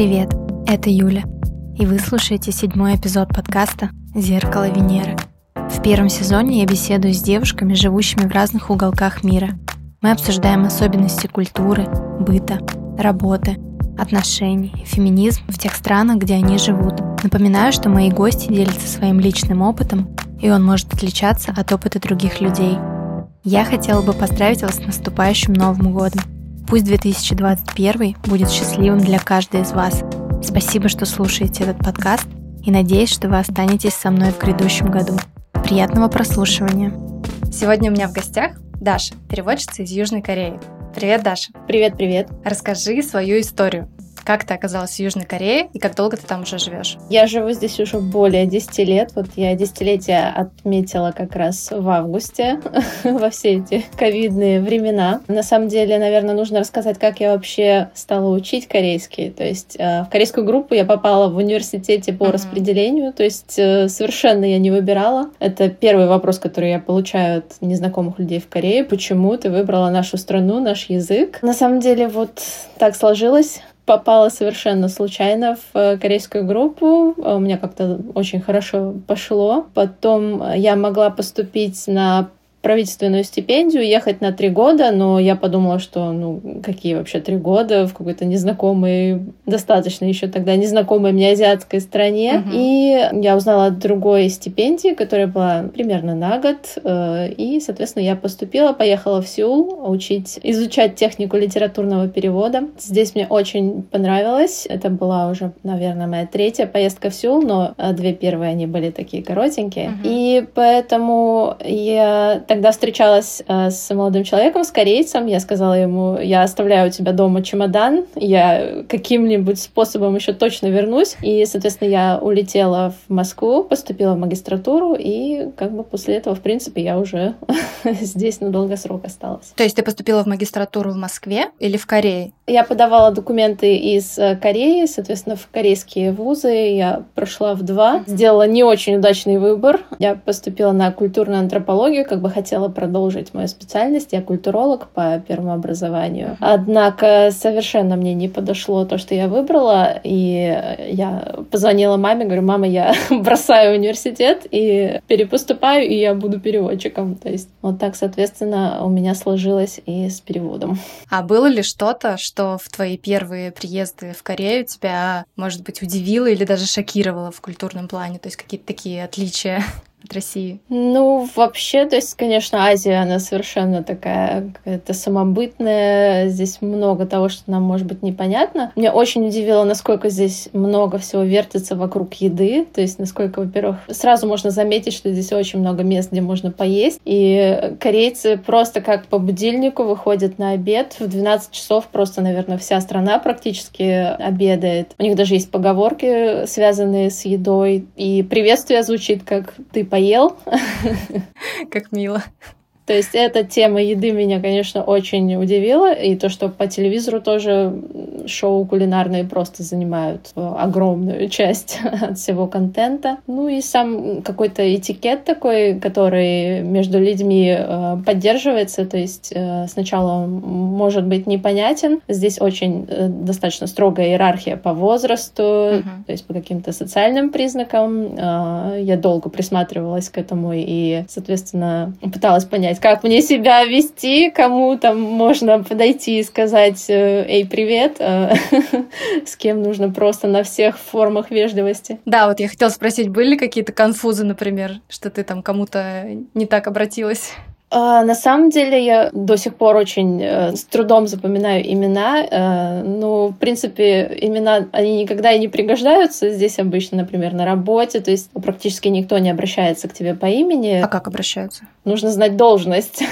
Привет, это Юля, и вы слушаете седьмой эпизод подкаста «Зеркало Венеры». В первом сезоне я беседую с девушками, живущими в разных уголках мира. Мы обсуждаем особенности культуры, быта, работы, отношений, феминизм в тех странах, где они живут. Напоминаю, что мои гости делятся своим личным опытом, и он может отличаться от опыта других людей. Я хотела бы поздравить вас с наступающим Новым годом. Пусть 2021 будет счастливым для каждой из вас. Спасибо, что слушаете этот подкаст, и надеюсь, что вы останетесь со мной в грядущем году. Приятного прослушивания. Сегодня у меня в гостях Даша, переводчица из Южной Кореи. Привет, Даша. Привет, привет. Расскажи свою историю. Как ты оказалась в Южной Корее и как долго ты там уже живешь? Я живу здесь уже более 10 лет. Вот я десятилетие отметила как раз в августе во все эти ковидные времена. На самом деле, наверное, нужно рассказать, как я вообще стала учить корейский. То есть э, в корейскую группу я попала в университете по mm-hmm. распределению, то есть э, совершенно я не выбирала. Это первый вопрос, который я получаю от незнакомых людей в Корее. Почему ты выбрала нашу страну, наш язык? На самом деле, вот так сложилось попала совершенно случайно в э, корейскую группу. У меня как-то очень хорошо пошло. Потом я могла поступить на правительственную стипендию, ехать на три года, но я подумала, что, ну, какие вообще три года в какой-то незнакомой, достаточно еще тогда незнакомой мне азиатской стране. Uh-huh. И я узнала о другой стипендии, которая была примерно на год. Э, и, соответственно, я поступила, поехала в Сеул учить, изучать технику литературного перевода. Здесь мне очень понравилось. Это была уже, наверное, моя третья поездка в Сеул, но э, две первые они были такие коротенькие. Uh-huh. И поэтому я тогда встречалась э, с молодым человеком, с корейцем. Я сказала ему, я оставляю у тебя дома чемодан, я каким-нибудь способом еще точно вернусь. И, соответственно, я улетела в Москву, поступила в магистратуру, и как бы после этого, в принципе, я уже здесь на долгосрок осталась. То есть ты поступила в магистратуру в Москве или в Корее? Я подавала документы из э, Кореи, соответственно, в корейские вузы. Я прошла в два, сделала не очень удачный выбор. Я поступила на культурную антропологию, как бы хотела продолжить мою специальность. Я культуролог по первому образованию. Однако совершенно мне не подошло то, что я выбрала. И я позвонила маме, говорю, мама, я бросаю университет и перепоступаю, и я буду переводчиком. То есть вот так, соответственно, у меня сложилось и с переводом. А было ли что-то, что в твои первые приезды в Корею тебя, может быть, удивило или даже шокировало в культурном плане? То есть какие-то такие отличия? от России? Ну, вообще, то есть, конечно, Азия, она совершенно такая какая-то самобытная. Здесь много того, что нам может быть непонятно. Меня очень удивило, насколько здесь много всего вертится вокруг еды. То есть, насколько, во-первых, сразу можно заметить, что здесь очень много мест, где можно поесть. И корейцы просто как по будильнику выходят на обед. В 12 часов просто, наверное, вся страна практически обедает. У них даже есть поговорки, связанные с едой. И приветствие звучит как «ты поел. Как мило. То есть эта тема еды меня, конечно, очень удивила. И то, что по телевизору тоже шоу кулинарные просто занимают огромную часть от всего контента. Ну и сам какой-то этикет такой, который между людьми э, поддерживается. То есть э, сначала может быть непонятен. Здесь очень э, достаточно строгая иерархия по возрасту, uh-huh. то есть по каким-то социальным признакам. Э, я долго присматривалась к этому и, соответственно, пыталась понять, как мне себя вести, кому там можно подойти и сказать э, «Эй, привет», э, с кем нужно просто на всех формах вежливости. Да, вот я хотела спросить, были какие-то конфузы, например, что ты там кому-то не так обратилась? А, на самом деле я до сих пор очень э, с трудом запоминаю имена. Ну, в принципе, имена, они никогда и не пригождаются. Здесь обычно, например, на работе, то есть практически никто не обращается к тебе по имени. А как обращаются? Нужно знать должность.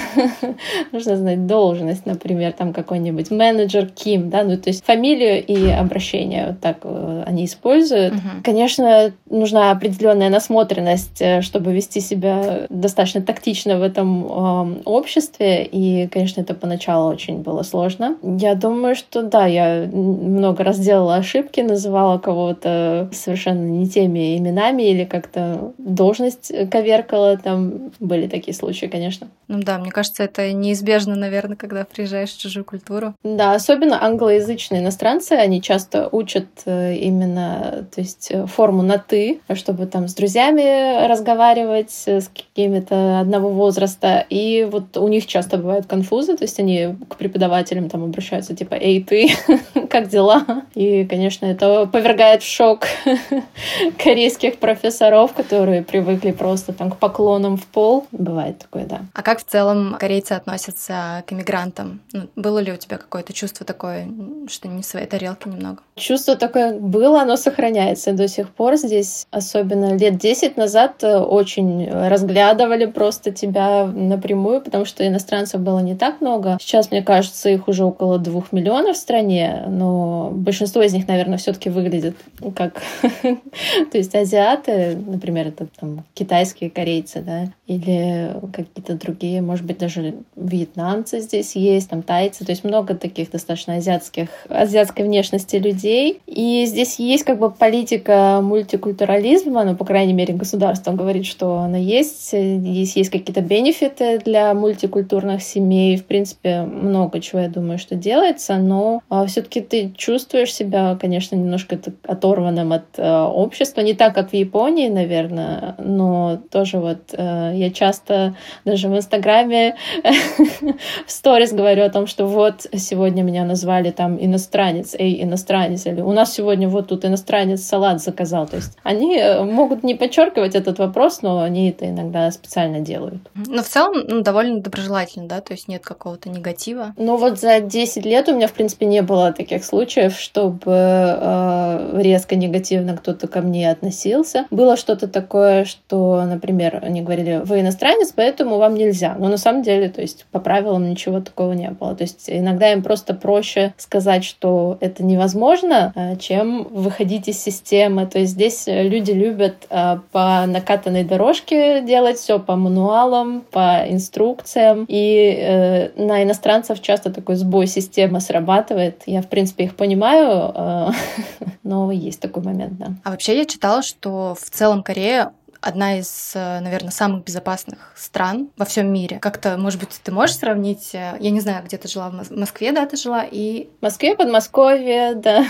Нужно знать должность, например, там какой-нибудь менеджер Ким, да, ну, то есть фамилию и обращение вот так э, они используют. Угу. Конечно, нужна определенная насмотренность, чтобы вести себя достаточно тактично в этом обществе, и, конечно, это поначалу очень было сложно. Я думаю, что да, я много раз делала ошибки, называла кого-то совершенно не теми именами или как-то должность коверкала, там были такие случаи случае, конечно. Ну да, мне кажется, это неизбежно, наверное, когда приезжаешь в чужую культуру. Да, особенно англоязычные иностранцы, они часто учат э, именно, то есть э, форму на «ты», чтобы там с друзьями разговаривать, с какими-то одного возраста. И вот у них часто бывают конфузы, то есть они к преподавателям там обращаются типа «Эй, ты, как дела?» И, конечно, это повергает в шок корейских профессоров, которые привыкли просто там к поклонам в пол. Бывает такое, да. А как в целом корейцы относятся к иммигрантам? Ну, было ли у тебя какое-то чувство такое, что не в своей тарелке немного? Чувство такое было, оно сохраняется до сих пор здесь. Особенно лет 10 назад э, очень разглядывали просто тебя напрямую, потому что иностранцев было не так много. Сейчас, мне кажется, их уже около двух миллионов в стране, но большинство из них, наверное, все-таки выглядят как то есть азиаты, например, это там китайские корейцы, да, или какие-то другие, может быть, даже вьетнамцы здесь есть, там тайцы, то есть много таких достаточно азиатских, азиатской внешности людей. И здесь есть как бы политика мультикультурализма, ну, по крайней мере, государство говорит, что она есть. Здесь есть какие-то бенефиты для мультикультурных семей. В принципе, много чего, я думаю, что делается, но а, все-таки ты чувствуешь себя, конечно, немножко оторванным от а, общества. Не так, как в Японии, наверное, но тоже вот а, я часто даже в Инстаграме в сторис говорю о том, что вот сегодня меня назвали там иностранец, эй, иностранец, или у нас сегодня вот тут иностранец салат заказал. То есть они э, могут не подчеркивать этот вопрос, но они это иногда специально делают. Но в целом ну, довольно доброжелательно, да, то есть нет какого-то негатива. Ну вот за 10 лет у меня, в принципе, не было таких случаев, чтобы э, резко негативно кто-то ко мне относился. Было что-то такое, что, например, они говорили, вы иностранец, поэтому вам нельзя. Но на самом деле, то есть по правилам ничего такого не было. То есть иногда им просто проще сказать, что это невозможно, а, чем выходить из системы. То есть здесь люди любят а, по накатанной дорожке делать все по мануалам, по инструкциям. И э, на иностранцев часто такой сбой системы срабатывает. Я, в принципе, их понимаю, но есть такой момент, да. А вообще я читала, что в целом Корея одна из, э, наверное, самых безопасных стран во всем мире. Как-то, может быть, ты можешь сравнить? Э, я не знаю, где ты жила в Москве, да, ты жила и в Москве, Подмосковье, да.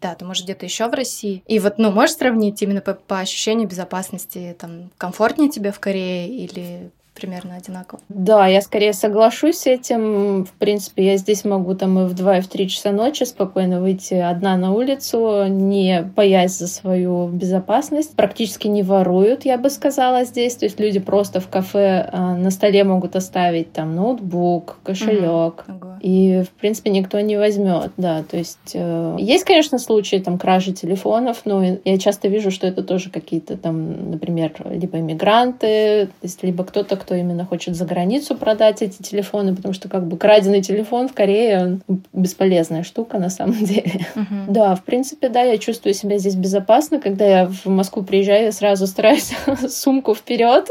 Да, ты может где-то еще в России. И вот, ну, можешь сравнить именно по, по ощущению безопасности, там, комфортнее тебе в Корее или примерно одинаково. Да, я скорее соглашусь с этим. В принципе, я здесь могу там и в 2, и в 3 часа ночи спокойно выйти одна на улицу, не боясь за свою безопасность. Практически не воруют, я бы сказала, здесь. То есть люди просто в кафе а, на столе могут оставить там ноутбук, кошелек. Угу. И, в принципе, никто не возьмет, да. То есть э, есть, конечно, случаи там кражи телефонов, но я часто вижу, что это тоже какие-то там, например, либо иммигранты, то есть либо кто-то, кто именно хочет за границу продать эти телефоны, потому что как бы краденый телефон в Корее он бесполезная штука на самом деле. Uh-huh. Да, в принципе, да, я чувствую себя здесь безопасно. Когда я в Москву приезжаю, я сразу стараюсь сумку вперед.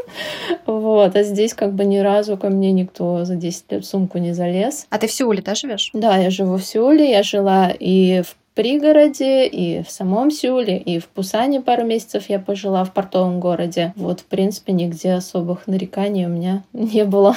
Вот, а здесь как бы ни разу ко мне никто за 10 лет сумку не залез. А ты в Сеуле, да, живешь? Да, я живу в Сеуле. Я жила и в пригороде, и в самом Сеуле, и в Пусане пару месяцев я пожила в портовом городе. Вот, в принципе, нигде особых нареканий у меня не было.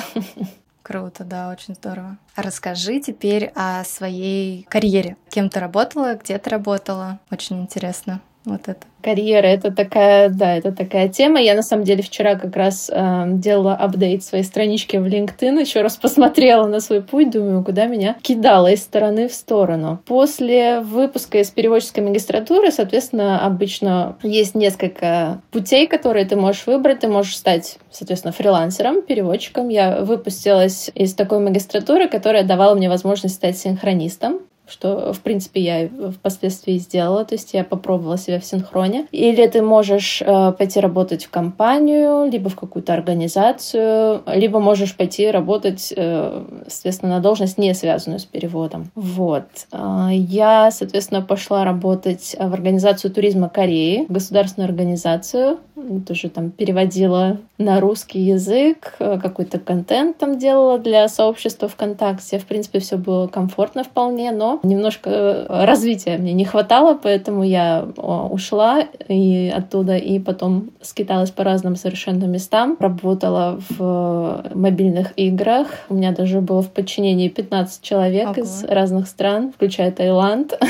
Круто, да, очень здорово. Расскажи теперь о своей карьере. Кем ты работала, где ты работала? Очень интересно вот это карьера это такая, да, это такая тема. Я на самом деле вчера как раз э, делала апдейт своей странички в LinkedIn, еще раз посмотрела на свой путь, думаю, куда меня кидало из стороны в сторону. После выпуска из переводческой магистратуры, соответственно, обычно есть несколько путей, которые ты можешь выбрать. Ты можешь стать, соответственно, фрилансером, переводчиком. Я выпустилась из такой магистратуры, которая давала мне возможность стать синхронистом что, в принципе, я впоследствии сделала, то есть я попробовала себя в синхроне. Или ты можешь э, пойти работать в компанию, либо в какую-то организацию, либо можешь пойти работать, э, соответственно, на должность, не связанную с переводом. Вот. Э, я, соответственно, пошла работать в Организацию туризма Кореи, государственную организацию, тоже там переводила на русский язык, э, какой-то контент там делала для сообщества ВКонтакте. В принципе, все было комфортно вполне, но Немножко развития мне не хватало, поэтому я ушла и оттуда, и потом скиталась по разным совершенно местам. Работала в мобильных играх. У меня даже было в подчинении 15 человек Ого. из разных стран, включая Таиланд.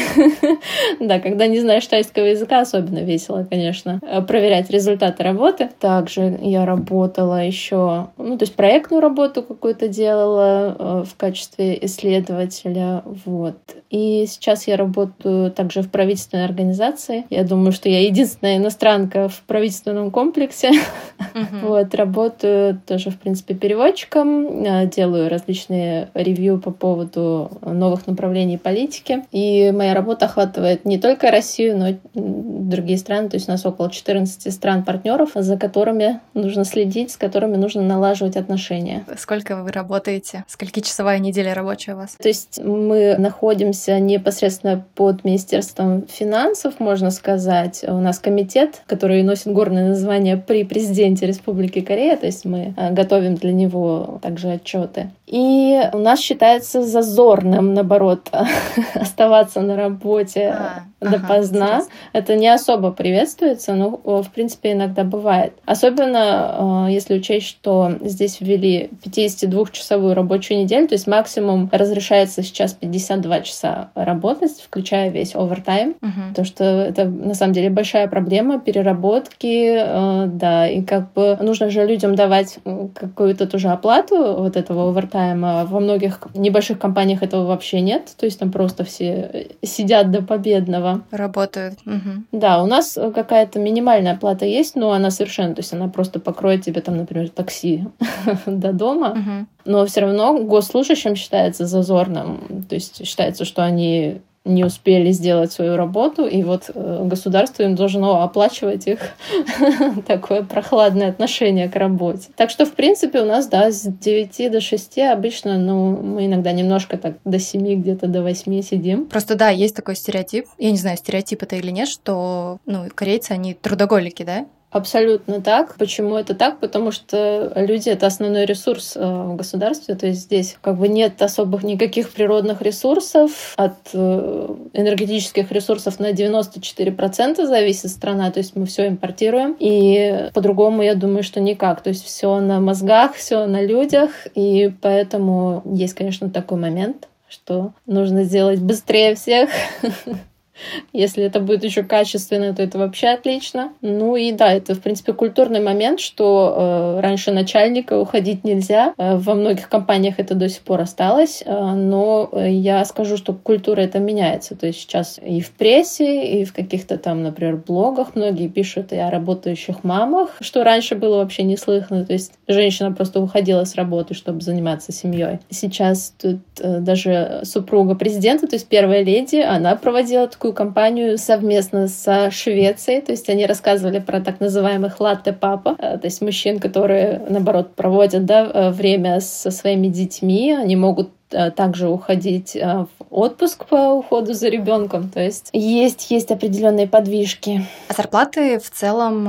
Да, когда не знаешь тайского языка, особенно весело, конечно, проверять результаты работы. Также я работала еще, ну, то есть проектную работу какую-то делала э, в качестве исследователя, вот. И сейчас я работаю также в правительственной организации. Я думаю, что я единственная иностранка в правительственном комплексе. Uh-huh. Вот, работаю тоже, в принципе, переводчиком, э, делаю различные ревью по поводу новых направлений политики. И моя работа охватывает не только Россию, но и другие страны. То есть у нас около 14 стран-партнеров, за которыми нужно следить, с которыми нужно налаживать отношения. Сколько вы работаете? Скольки часовая неделя рабочая у вас? То есть мы находимся непосредственно под Министерством финансов, можно сказать. У нас комитет, который носит горное название при президенте Республики Корея, то есть мы э, готовим для него также отчеты. И у нас считается зазорным, наоборот, оставаться на работе а, допоздна. Ага, Это не особо приветствуется, но, в принципе, иногда бывает. Особенно, э, если учесть, что здесь ввели 52-часовую рабочую неделю, то есть максимум разрешается сейчас 52 часа работать, включая весь овертайм. Угу. То, что это, на самом деле, большая проблема переработки, э, да, и как бы нужно же людям давать какую-то тоже оплату вот этого овертайма, тайма. Во многих небольших компаниях этого вообще нет. То есть там просто все сидят до победного. Работают. Угу. Да, у нас какая-то минимальная оплата есть, но она совершенно, то есть она просто покроет тебе там, например, такси до дома. Угу. Но все равно госслужащим считается зазорным. То есть считается, что они не успели сделать свою работу, и вот э, государство им должно оплачивать их такое прохладное отношение к работе. Так что, в принципе, у нас, да, с 9 до 6 обычно, ну, мы иногда немножко так до 7, где-то до 8 сидим. Просто, да, есть такой стереотип, я не знаю, стереотип это или нет, что, ну, корейцы, они трудоголики, да? Абсолютно так. Почему это так? Потому что люди — это основной ресурс э, в государстве. То есть здесь как бы нет особых никаких природных ресурсов. От э, энергетических ресурсов на 94% зависит страна. То есть мы все импортируем. И по-другому, я думаю, что никак. То есть все на мозгах, все на людях. И поэтому есть, конечно, такой момент, что нужно сделать быстрее всех, Если это будет еще качественно, то это вообще отлично. Ну и да, это, в принципе, культурный момент, что э, раньше начальника уходить нельзя. Э, во многих компаниях это до сих пор осталось, э, но я скажу, что культура это меняется. То есть сейчас и в прессе, и в каких-то там, например, блогах многие пишут и о работающих мамах, что раньше было вообще не слыхано. То есть женщина просто уходила с работы, чтобы заниматься семьей. Сейчас тут э, даже супруга президента, то есть первая леди, она проводила такую такую кампанию совместно со Швецией. То есть они рассказывали про так называемых латте-папа, э, то есть мужчин, которые, наоборот, проводят да, э, время со своими детьми. Они могут э, также уходить в отпуск по уходу за ребенком. То есть есть, есть определенные подвижки. А зарплаты в целом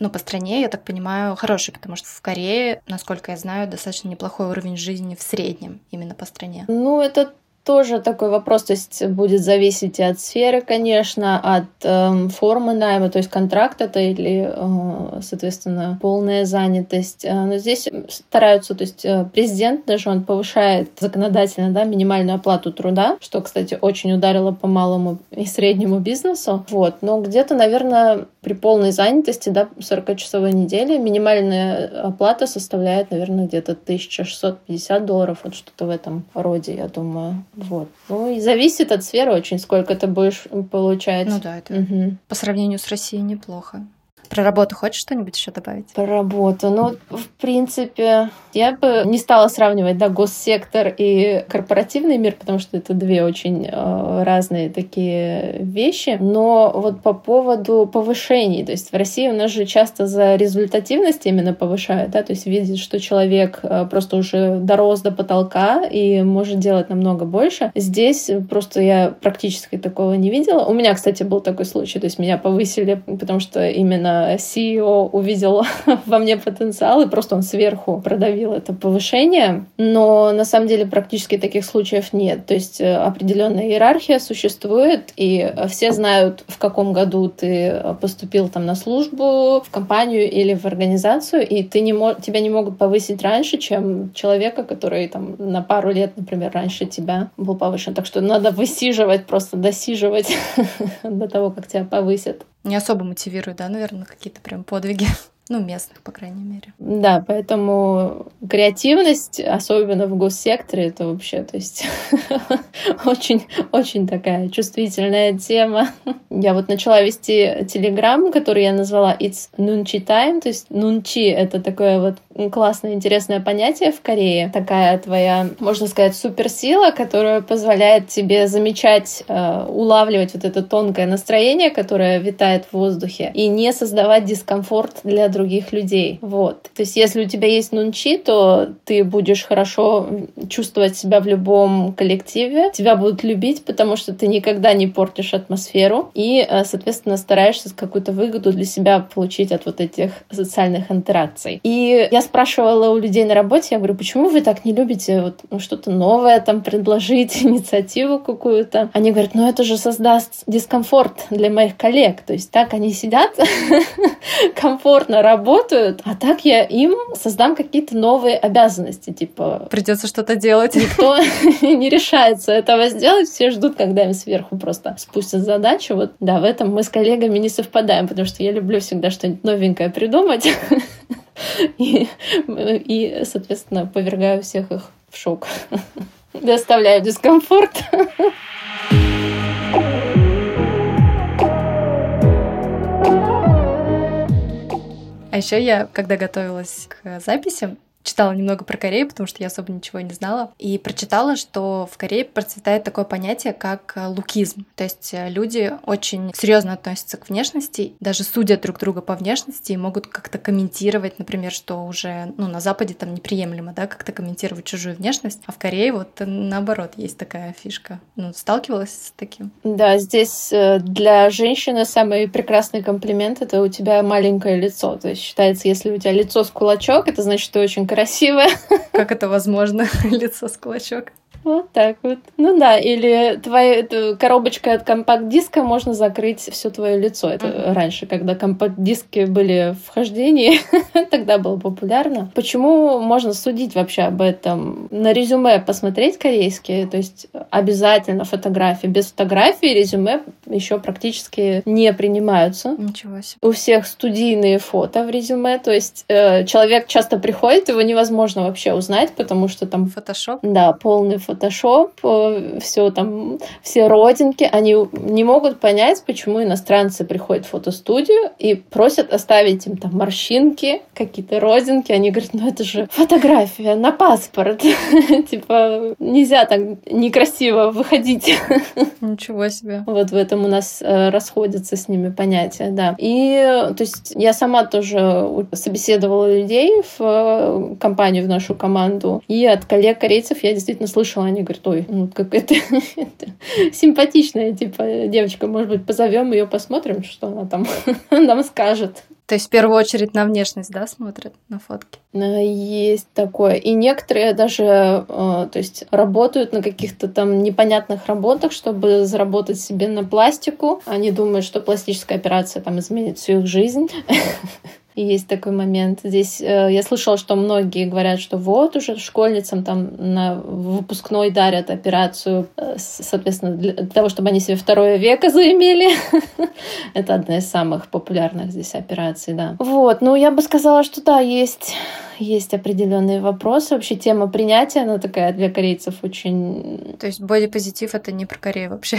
ну, по стране, я так понимаю, хорошие, потому что в Корее, насколько я знаю, достаточно неплохой уровень жизни в среднем именно по стране. Ну, это тоже такой вопрос, то есть будет зависеть и от сферы, конечно, от э, формы найма, то есть контракт это или, э, соответственно, полная занятость. Э, но здесь стараются, то есть э, президент даже он повышает законодательно да, минимальную оплату труда, что, кстати, очень ударило по малому и среднему бизнесу. Вот. Но где-то, наверное, при полной занятости, да, 40-часовой неделе, минимальная оплата составляет, наверное, где-то 1650 долларов, вот что-то в этом роде, я думаю. Вот. Ну и зависит от сферы очень, сколько ты будешь получать. Ну да, это угу. по сравнению с Россией неплохо. Про работу хочешь что-нибудь еще добавить? Про работу. Ну, в принципе, я бы не стала сравнивать, да, госсектор и корпоративный мир, потому что это две очень э, разные такие вещи. Но вот по поводу повышений, то есть в России у нас же часто за результативность именно повышают, да, то есть видит, что человек э, просто уже дорос до потолка и может делать намного больше. Здесь просто я практически такого не видела. У меня, кстати, был такой случай, то есть меня повысили, потому что именно CEO увидел во мне потенциал, и просто он сверху продавил это повышение. Но на самом деле практически таких случаев нет. То есть э, определенная иерархия существует, и все знают, в каком году ты поступил там на службу, в компанию или в организацию, и ты не мож... тебя не могут повысить раньше, чем человека, который там на пару лет, например, раньше тебя был повышен. Так что надо высиживать, просто досиживать до того, как тебя повысят. Не особо мотивирует, да, наверное, какие-то прям подвиги. Ну, местных, по крайней мере. Да, поэтому креативность, особенно в госсекторе, это вообще, то есть, очень-очень такая чувствительная тема. Я вот начала вести телеграм, который я назвала It's Nunchi Time, то есть Нунчи — это такое вот классное, интересное понятие в Корее. Такая твоя, можно сказать, суперсила, которая позволяет тебе замечать, э, улавливать вот это тонкое настроение, которое витает в воздухе, и не создавать дискомфорт для других людей. Вот. То есть, если у тебя есть нунчи, то ты будешь хорошо чувствовать себя в любом коллективе, тебя будут любить, потому что ты никогда не портишь атмосферу, и, э, соответственно, стараешься какую-то выгоду для себя получить от вот этих социальных интеракций. И я спрашивала у людей на работе, я говорю, почему вы так не любите вот, ну, что-то новое там предложить, инициативу какую-то? Они говорят, ну это же создаст дискомфорт для моих коллег. То есть так они сидят, комфортно работают, а так я им создам какие-то новые обязанности, типа... Придется что-то делать. Никто не решается этого сделать, все ждут, когда им сверху просто спустят задачу. Вот, да, в этом мы с коллегами не совпадаем, потому что я люблю всегда что-нибудь новенькое придумать. И, и, соответственно, повергаю всех их в шок. Доставляю дискомфорт. А еще я, когда готовилась к записи, читала немного про Корею, потому что я особо ничего не знала, и прочитала, что в Корее процветает такое понятие, как э, лукизм. То есть э, люди очень серьезно относятся к внешности, даже судят друг друга по внешности и могут как-то комментировать, например, что уже ну, на Западе там неприемлемо, да, как-то комментировать чужую внешность, а в Корее вот наоборот есть такая фишка. Ну, сталкивалась с таким? Да, здесь э, для женщины самый прекрасный комплимент — это у тебя маленькое лицо. То есть считается, если у тебя лицо с кулачок, это значит, ты очень красивая. Как это возможно? Лицо с кулачок. Вот так вот. Ну да, или твоя коробочка от компакт-диска можно закрыть все твое лицо. Это uh-huh. раньше, когда компакт-диски были в хождении, тогда было популярно. Почему можно судить вообще об этом? На резюме посмотреть корейские, то есть обязательно фотографии. Без фотографии резюме еще практически не принимаются. Ничего себе. У всех студийные фото в резюме, то есть э, человек часто приходит, его невозможно вообще узнать, потому что там... Фотошоп? Да, полный Photoshop, э, все там, все родинки, они не могут понять, почему иностранцы приходят в фотостудию и просят оставить им там морщинки, какие-то родинки. Они говорят, ну это же фотография на паспорт. Типа нельзя так некрасиво выходить. Ничего себе. Вот в этом у нас э, расходятся с ними понятия, да. И то есть я сама тоже собеседовала людей в э, компанию, в нашу команду. И от коллег корейцев я действительно слышала слышала, они говорят, ой, ну как это, симпатичная, типа, девочка, может быть, позовем ее, посмотрим, что она там нам скажет. То есть в первую очередь на внешность, да, смотрят на фотки? Есть такое. И некоторые даже, э, то есть работают на каких-то там непонятных работах, чтобы заработать себе на пластику. Они думают, что пластическая операция там изменит всю их жизнь. есть такой момент. Здесь э, я слышала, что многие говорят, что вот уже школьницам там на выпускной дарят операцию, э, соответственно, для того, чтобы они себе второе веко заимели. Это одна из самых популярных здесь операций, да. Вот, ну я бы сказала, что да, есть есть определенные вопросы. Вообще тема принятия, она такая для корейцев очень... То есть бодипозитив — это не про Корею вообще?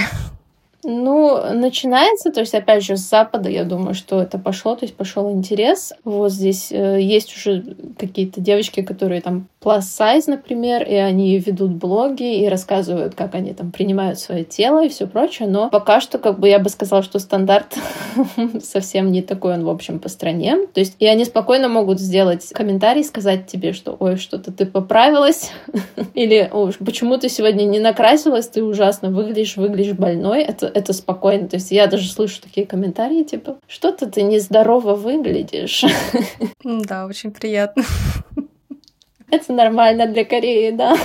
Ну, начинается, то есть, опять же, с Запада, я думаю, что это пошло, то есть пошел интерес. Вот здесь э, есть уже какие-то девочки, которые там plus size, например, и они ведут блоги и рассказывают, как они там принимают свое тело и все прочее, но пока что, как бы я бы сказала, что стандарт совсем не такой он, в общем, по стране. То есть, и они спокойно могут сделать комментарий, сказать тебе, что, ой, что-то ты поправилась, или, ой, почему ты сегодня не накрасилась, ты ужасно выглядишь, выглядишь больной. Это, это спокойно. То есть я даже слышу такие комментарии, типа, что-то ты нездорово выглядишь. Да, очень приятно. Это нормально для Кореи, да.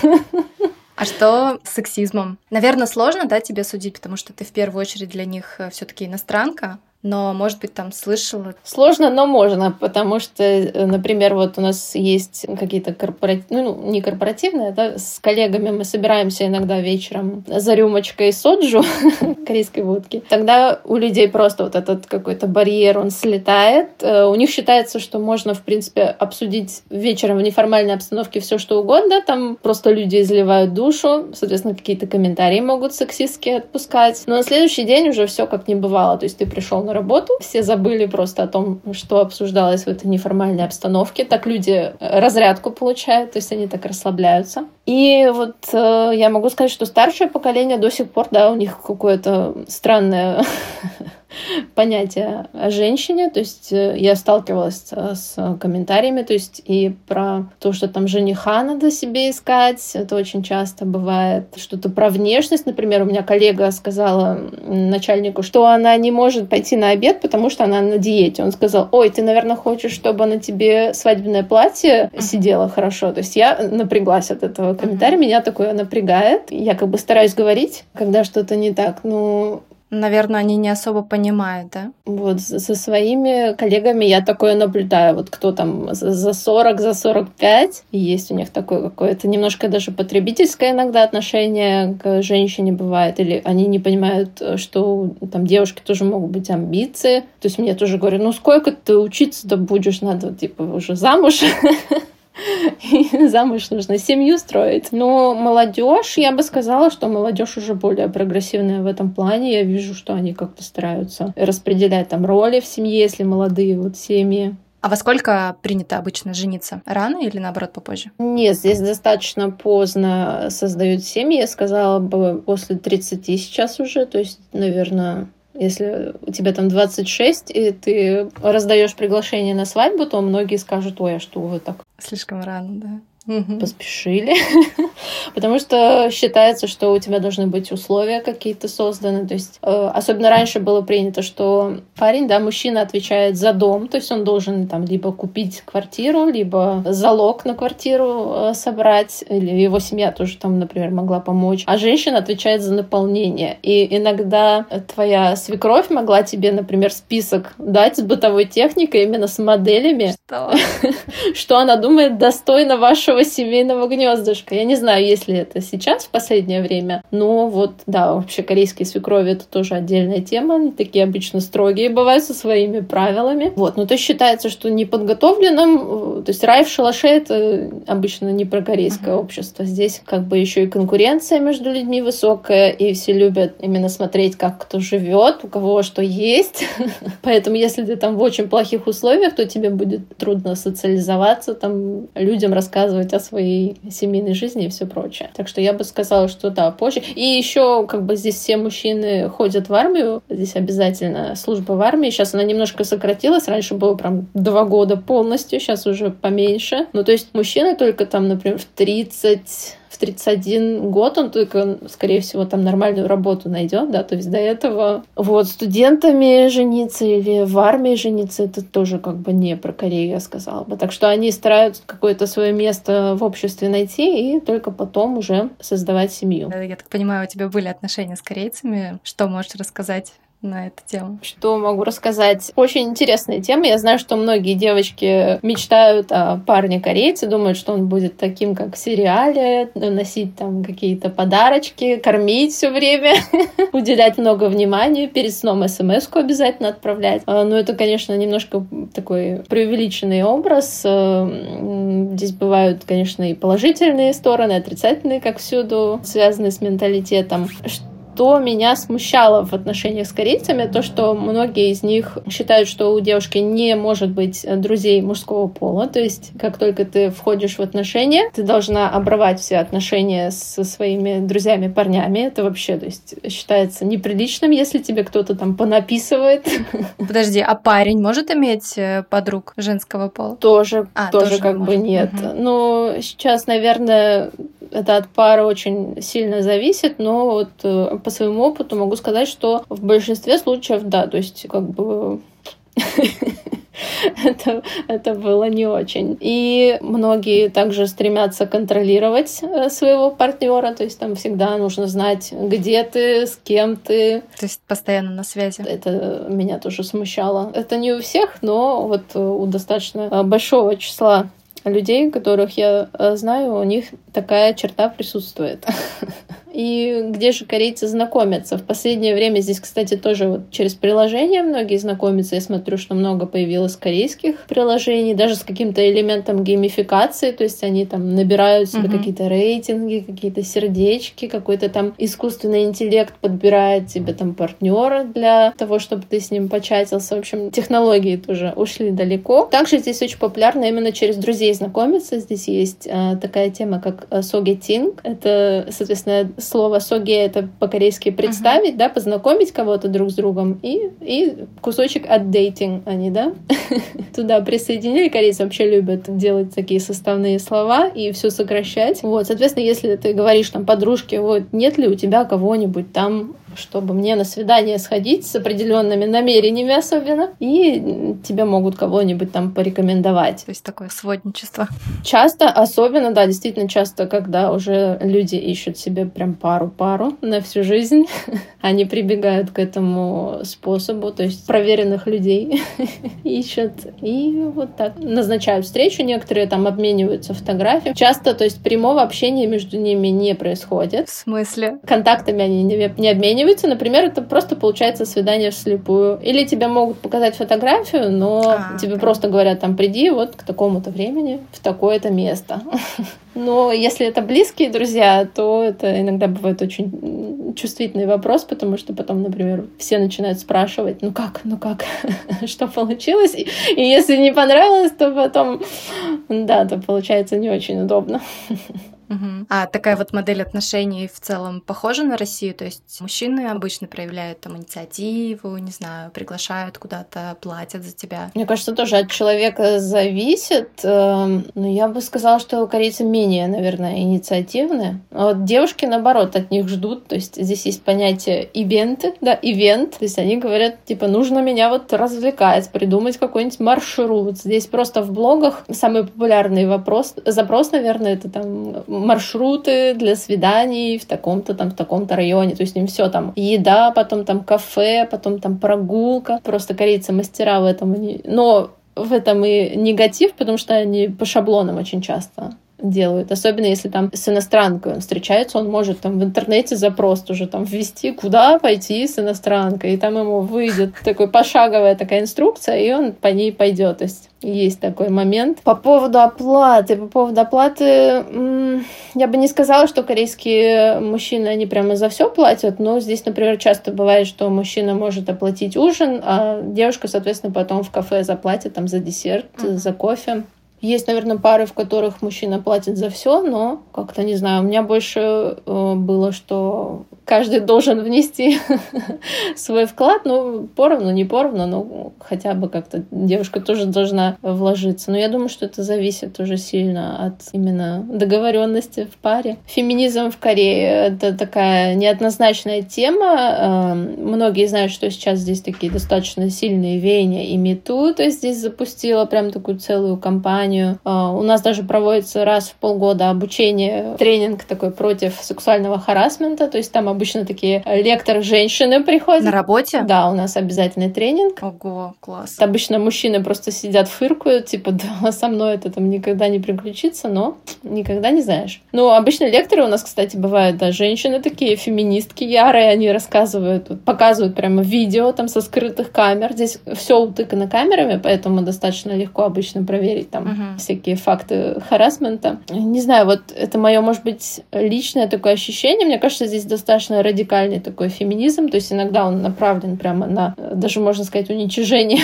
А что с сексизмом? Наверное, сложно, да, тебе судить, потому что ты в первую очередь для них э, все-таки иностранка но, может быть, там слышала. Сложно, но можно, потому что, э, например, вот у нас есть какие-то корпоративные, ну, не корпоративные, да, с коллегами мы собираемся иногда вечером за рюмочкой соджу, корейской водки. Тогда у людей просто вот этот какой-то барьер, он слетает. Э, у них считается, что можно, в принципе, обсудить вечером в неформальной обстановке все что угодно. Там просто люди изливают душу, соответственно, какие-то комментарии могут сексистские отпускать. Но на следующий день уже все как не бывало. То есть ты пришел на работу, все забыли просто о том, что обсуждалось в этой неформальной обстановке. Так люди э, разрядку получают, то есть они так расслабляются. И вот э, я могу сказать, что старшее поколение до сих пор, да, у них какое-то странное понятие о женщине. То есть э, я сталкивалась с комментариями, то есть и про то, что там жениха надо себе искать. Это очень часто бывает. Что-то про внешность. Например, у меня коллега сказала начальнику, что она не может пойти на обед, потому что она на диете. Он сказал, ой, ты, наверное, хочешь, чтобы на тебе свадебное платье сидело хорошо. То есть я напряглась от этого комментария. Меня такое напрягает. Я как бы стараюсь говорить, когда что-то не так. Ну, Наверное, они не особо понимают, да? Вот со своими коллегами я такое наблюдаю. Вот кто там за 40, за 45, и есть у них такое какое-то немножко даже потребительское иногда отношение к женщине бывает. Или они не понимают, что там девушки тоже могут быть амбиции. То есть мне тоже говорят, ну сколько ты учиться-то будешь, надо типа уже замуж. замуж нужно семью строить. Но молодежь, я бы сказала, что молодежь уже более прогрессивная в этом плане. Я вижу, что они как-то стараются распределять там роли в семье, если молодые вот семьи. А во сколько принято обычно жениться? Рано или наоборот попозже? Нет, здесь достаточно поздно создают семьи. Я сказала бы после 30 сейчас уже. То есть, наверное, если у тебя там 26, и ты раздаешь приглашение на свадьбу, то многие скажут, ой, а что вы так? Слишком рано, да угу. поспешили, потому что считается, что у тебя должны быть условия какие-то созданы. То есть, э, особенно раньше было принято, что парень, да, мужчина отвечает за дом, то есть он должен там либо купить квартиру, либо залог на квартиру э, собрать, или его семья тоже там, например, могла помочь. А женщина отвечает за наполнение. И иногда твоя свекровь могла тебе, например, список дать с бытовой техникой, именно с моделями, что, что она думает достойно вашего нашего семейного гнездышка. Я не знаю, есть ли это сейчас, в последнее время, но вот, да, вообще корейские свекрови — это тоже отдельная тема. Они такие обычно строгие бывают со своими правилами. Вот, но то считается, что неподготовленным, то есть рай в шалаше — это обычно не про корейское uh-huh. общество. Здесь как бы еще и конкуренция между людьми высокая, и все любят именно смотреть, как кто живет, у кого что есть. Поэтому если ты там в очень плохих условиях, то тебе будет трудно социализоваться, там людям рассказывать рассказывать о своей семейной жизни и все прочее. Так что я бы сказала, что да, позже. И еще как бы здесь все мужчины ходят в армию, здесь обязательно служба в армии. Сейчас она немножко сократилась, раньше было прям два года полностью, сейчас уже поменьше. Ну, то есть мужчины только там, например, в 30 в 31 год он только, скорее всего, там нормальную работу найдет, да, то есть до этого вот студентами жениться или в армии жениться, это тоже как бы не про Корею, я сказала бы. Так что они стараются какое-то свое место в обществе найти и только потом уже создавать семью. Я так понимаю, у тебя были отношения с корейцами. Что можешь рассказать на эту тему? Что могу рассказать? Очень интересная тема. Я знаю, что многие девочки мечтают о парне корейце, думают, что он будет таким, как в сериале, носить там какие-то подарочки, кормить все время, уделять много внимания, перед сном смс обязательно отправлять. А, но это, конечно, немножко такой преувеличенный образ. А, здесь бывают, конечно, и положительные стороны, отрицательные, как всюду, связанные с менталитетом что меня смущало в отношениях с корейцами, то, что многие из них считают, что у девушки не может быть друзей мужского пола. То есть, как только ты входишь в отношения, ты должна обрывать все отношения со своими друзьями-парнями. Это вообще, то есть, считается неприличным, если тебе кто-то там понаписывает. Подожди, а парень может иметь э, подруг женского пола? Тоже, а, тоже, тоже как бы нет. Угу. Ну, сейчас, наверное, это от пары очень сильно зависит, но вот э, по своему опыту могу сказать, что в большинстве случаев да, то есть как бы это, это было не очень. И многие также стремятся контролировать э, своего партнера, то есть там всегда нужно знать, где ты, с кем ты. То есть постоянно на связи. Это меня тоже смущало. Это не у всех, но вот у достаточно большого числа людей, которых я э, знаю, у них такая черта присутствует. И где же корейцы знакомятся? В последнее время здесь, кстати, тоже вот через приложения многие знакомятся. Я смотрю, что много появилось корейских приложений, даже с каким-то элементом геймификации. То есть они там набирают себе uh-huh. какие-то рейтинги, какие-то сердечки, какой-то там искусственный интеллект подбирает тебе там партнера для того, чтобы ты с ним початился. В общем, технологии тоже ушли далеко. Также здесь очень популярно именно через друзей знакомиться. Здесь есть э, такая тема, как э, согетинг. Это, соответственно, слово соге это по-корейски представить, uh-huh. да, познакомить кого-то друг с другом и, и кусочек от дейтинг они, да, туда присоединили. Корейцы вообще любят делать такие составные слова и все сокращать. Вот, соответственно, если ты говоришь там подружке, вот, нет ли у тебя кого-нибудь там чтобы мне на свидание сходить с определенными намерениями особенно, и тебе могут кого-нибудь там порекомендовать. То есть такое сводничество. Часто, особенно, да, действительно часто, когда уже люди ищут себе прям пару-пару на всю жизнь, они прибегают к этому способу, то есть проверенных людей ищут, и вот так назначают встречу, некоторые там обмениваются фотографиями. Часто, то есть прямого общения между ними не происходит. В смысле? Контактами они не, не обмениваются, обмениваются, например, это просто получается свидание вслепую. Или тебе могут показать фотографию, но а, тебе да. просто говорят, там, приди вот к такому-то времени в такое-то место. Но если это близкие друзья, то это иногда бывает очень чувствительный вопрос, потому что потом, например, все начинают спрашивать, ну как, ну как, что получилось? И, и если не понравилось, то потом, да, то получается не очень удобно. Угу. А такая вот модель отношений в целом похожа на Россию? То есть мужчины обычно проявляют там инициативу, не знаю, приглашают куда-то, платят за тебя? Мне кажется, тоже от человека зависит. Эм, но я бы сказала, что корейцы менее, наверное, инициативные. А вот девушки, наоборот, от них ждут. То есть здесь есть понятие ивенты, да, ивент. То есть они говорят, типа, нужно меня вот развлекать, придумать какой-нибудь маршрут. Здесь просто в блогах самый популярный вопрос, запрос, наверное, это там маршруты для свиданий в таком-то там, в таком-то районе. То есть им все там еда, потом там кафе, потом там прогулка. Просто корейцы мастера в этом. Но в этом и негатив, потому что они по шаблонам очень часто делают. Особенно если там с иностранкой он встречается, он может там в интернете запрос уже там ввести, куда пойти с иностранкой. И там ему выйдет такой пошаговая такая инструкция, и он по ней пойдет. То есть есть такой момент. По поводу оплаты, по поводу оплаты, я бы не сказала, что корейские мужчины, они прямо за все платят, но здесь, например, часто бывает, что мужчина может оплатить ужин, а девушка, соответственно, потом в кафе заплатит там за десерт, mm-hmm. за кофе. Есть, наверное, пары, в которых мужчина платит за все, но как-то не знаю, у меня больше э, было, что каждый должен внести свой вклад, ну, поровну, не поровну, но хотя бы как-то девушка тоже должна вложиться. Но я думаю, что это зависит уже сильно от именно договоренности в паре. Феминизм в Корее — это такая неоднозначная тема. Эм, многие знают, что сейчас здесь такие достаточно сильные веяния и мету, то есть здесь запустила прям такую целую кампанию. Э, у нас даже проводится раз в полгода обучение, тренинг такой против сексуального харасмента, то есть там обычно такие лекторы женщины приходят. На работе? Да, у нас обязательный тренинг. Ого, класс. Обычно мужчины просто сидят, фыркают, типа, да, со мной это там никогда не приключится, но никогда не знаешь. Ну, обычно лекторы у нас, кстати, бывают, да, женщины такие, феминистки ярые, они рассказывают, показывают прямо видео там со скрытых камер. Здесь все утыкано камерами, поэтому достаточно легко обычно проверить там угу. всякие факты харасмента. Не знаю, вот это мое, может быть, личное такое ощущение. Мне кажется, здесь достаточно радикальный такой феминизм. То есть иногда он направлен прямо на, даже можно сказать, уничижение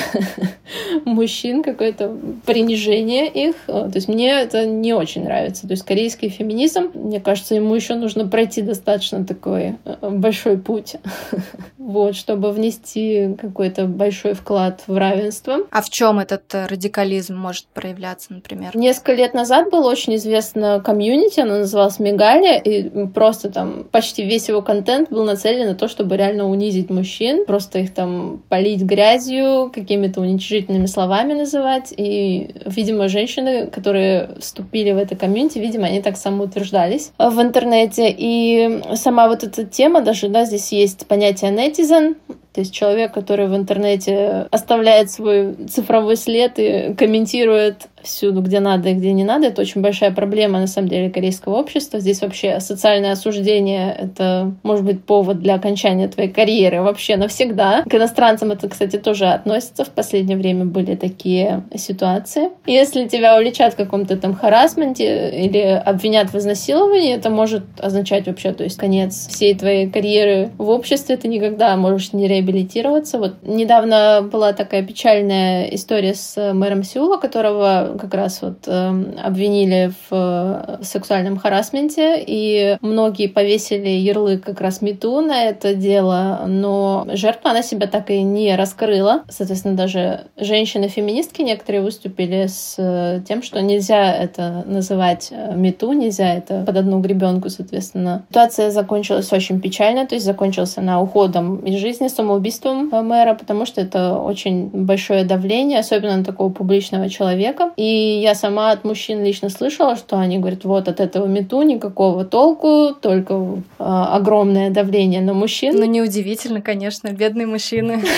мужчин, какое-то принижение их. То есть мне это не очень нравится. То есть корейский феминизм, мне кажется, ему еще нужно пройти достаточно такой э, большой путь, вот, чтобы внести какой-то большой вклад в равенство. А в чем этот э, радикализм может проявляться, например? Несколько лет назад было очень известно комьюнити, оно называлось Мегалия, и просто там почти весь его контент был нацелен на то, чтобы реально унизить мужчин, просто их там полить грязью, какими-то уничижительными словами называть. И, видимо, женщины, которые вступили в это комьюнити, видимо, они так самоутверждались в интернете. И сама вот эта тема, даже, да, здесь есть понятие netizen, то есть человек, который в интернете оставляет свой цифровой след и комментирует всюду, где надо и где не надо. Это очень большая проблема, на самом деле, корейского общества. Здесь вообще социальное осуждение — это, может быть, повод для окончания твоей карьеры вообще навсегда. К иностранцам это, кстати, тоже относится. В последнее время были такие ситуации. Если тебя уличат в каком-то там харасменте или обвинят в изнасиловании, это может означать вообще, то есть конец всей твоей карьеры в обществе. Ты никогда можешь не реабилитироваться. Вот недавно была такая печальная история с мэром Сеула, которого как раз вот э, обвинили в э, сексуальном харасменте, и многие повесили ярлык как раз МИТУ на это дело, но жертва, она себя так и не раскрыла. Соответственно, даже женщины-феминистки некоторые выступили с э, тем, что нельзя это называть э, МИТУ, нельзя это под одну гребенку, соответственно. Ситуация закончилась очень печально, то есть закончился на уходом из жизни, самоубийством мэра, потому что это очень большое давление, особенно на такого публичного человека. И я сама от мужчин лично слышала, что они говорят, вот от этого мету никакого толку, только э, огромное давление на мужчин. Ну, неудивительно, конечно, бедные мужчины.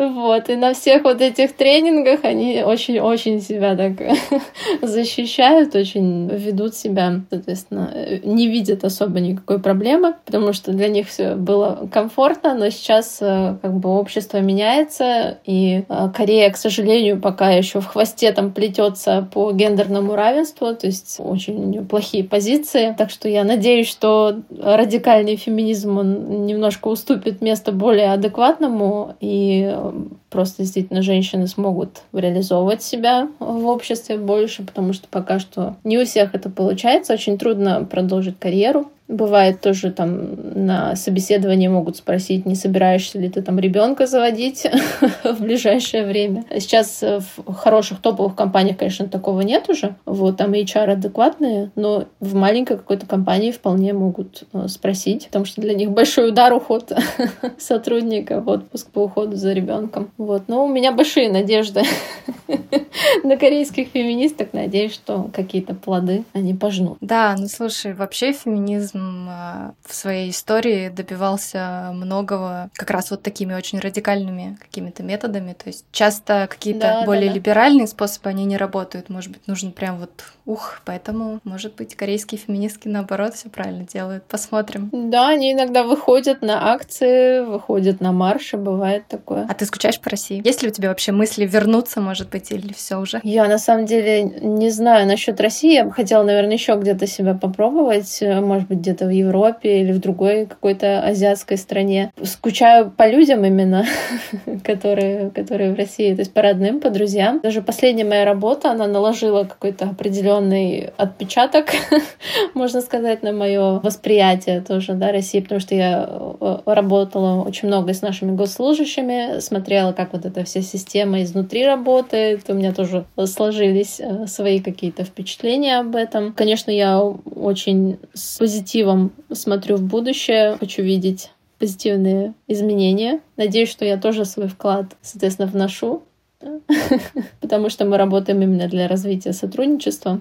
Вот, и на всех вот этих тренингах они очень-очень себя так защищают, очень ведут себя, соответственно, не видят особо никакой проблемы, потому что для них все было комфортно, но сейчас э, как бы общество меняется, и э, Корея, к сожалению, пока еще в хвосте там плетет плетется по гендерному равенству, то есть очень плохие позиции. Так что я надеюсь, что радикальный феминизм он немножко уступит место более адекватному, и просто действительно женщины смогут реализовывать себя в обществе больше, потому что пока что не у всех это получается. Очень трудно продолжить карьеру. Бывает тоже там на собеседовании могут спросить, не собираешься ли ты там ребенка заводить в ближайшее время. Сейчас в хороших топовых компаниях, конечно, такого нет уже. Вот там HR адекватные, но в маленькой какой-то компании вполне могут э, спросить, потому что для них большой удар уход сотрудника в отпуск по уходу за ребенком. Вот, но у меня большие надежды на корейских феминисток. Надеюсь, что какие-то плоды они пожнут. Да, ну слушай, вообще феминизм а, в своей истории добивался многого как раз вот такими очень радикальными какими-то методами. То есть часто какие-то да, более да, да. либеральные способы, они не работают. Может быть, нужно прям вот ух, поэтому, может быть, корейские феминистки наоборот все правильно делают. Посмотрим. Да, они иногда выходят на акции, выходят на марши, бывает такое. А ты скучаешь по России? Есть ли у тебя вообще мысли вернуться, может быть, или все уже? Я на самом деле не знаю насчет России. Я бы хотела, наверное, еще где-то себя попробовать. Может быть, где-то в Европе или в другой какой-то азиатской стране. Скучаю по людям именно, которые, которые в России, то есть по родным, по друзьям. Даже последняя моя работа, она наложила какой-то определенный отпечаток, можно сказать, на мое восприятие тоже, да, России, потому что я э, работала очень много с нашими госслужащими, смотрела, как вот эта вся система изнутри работает. У меня тоже сложились э, свои какие-то впечатления об этом. Конечно, я очень с позитивом смотрю в будущее, хочу видеть позитивные изменения. Надеюсь, что я тоже свой вклад, соответственно, вношу, потому что мы работаем именно для развития сотрудничества.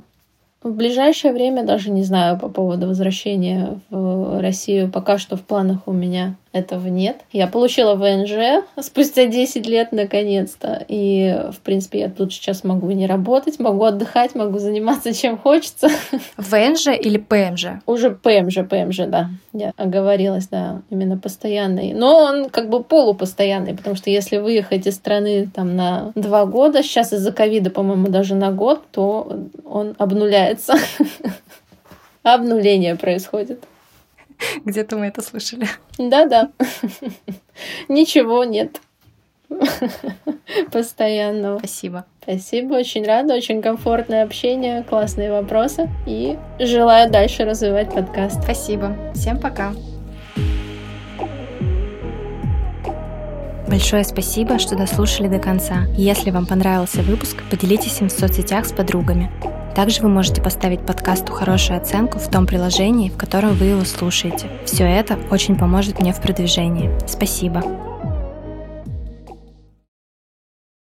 В ближайшее время даже не знаю по поводу возвращения в Россию. Пока что в планах у меня этого нет. Я получила ВНЖ спустя 10 лет наконец-то. И, в принципе, я тут сейчас могу не работать, могу отдыхать, могу заниматься чем хочется. ВНЖ или ПМЖ? Уже ПМЖ, ПМЖ, да. Я оговорилась, да, именно постоянный. Но он как бы полупостоянный, потому что если выехать из страны там на два года, сейчас из-за ковида, по-моему, даже на год, то он обнуляется. Обнуление происходит. Где-то мы это слышали. Да-да. Ничего нет. Постоянного. Спасибо. Спасибо, очень рада, очень комфортное общение, классные вопросы. И желаю дальше развивать подкаст. Спасибо. Всем пока. Большое спасибо, что дослушали до конца. Если вам понравился выпуск, поделитесь им в соцсетях с подругами. Также вы можете поставить подкасту хорошую оценку в том приложении, в котором вы его слушаете. Все это очень поможет мне в продвижении. Спасибо.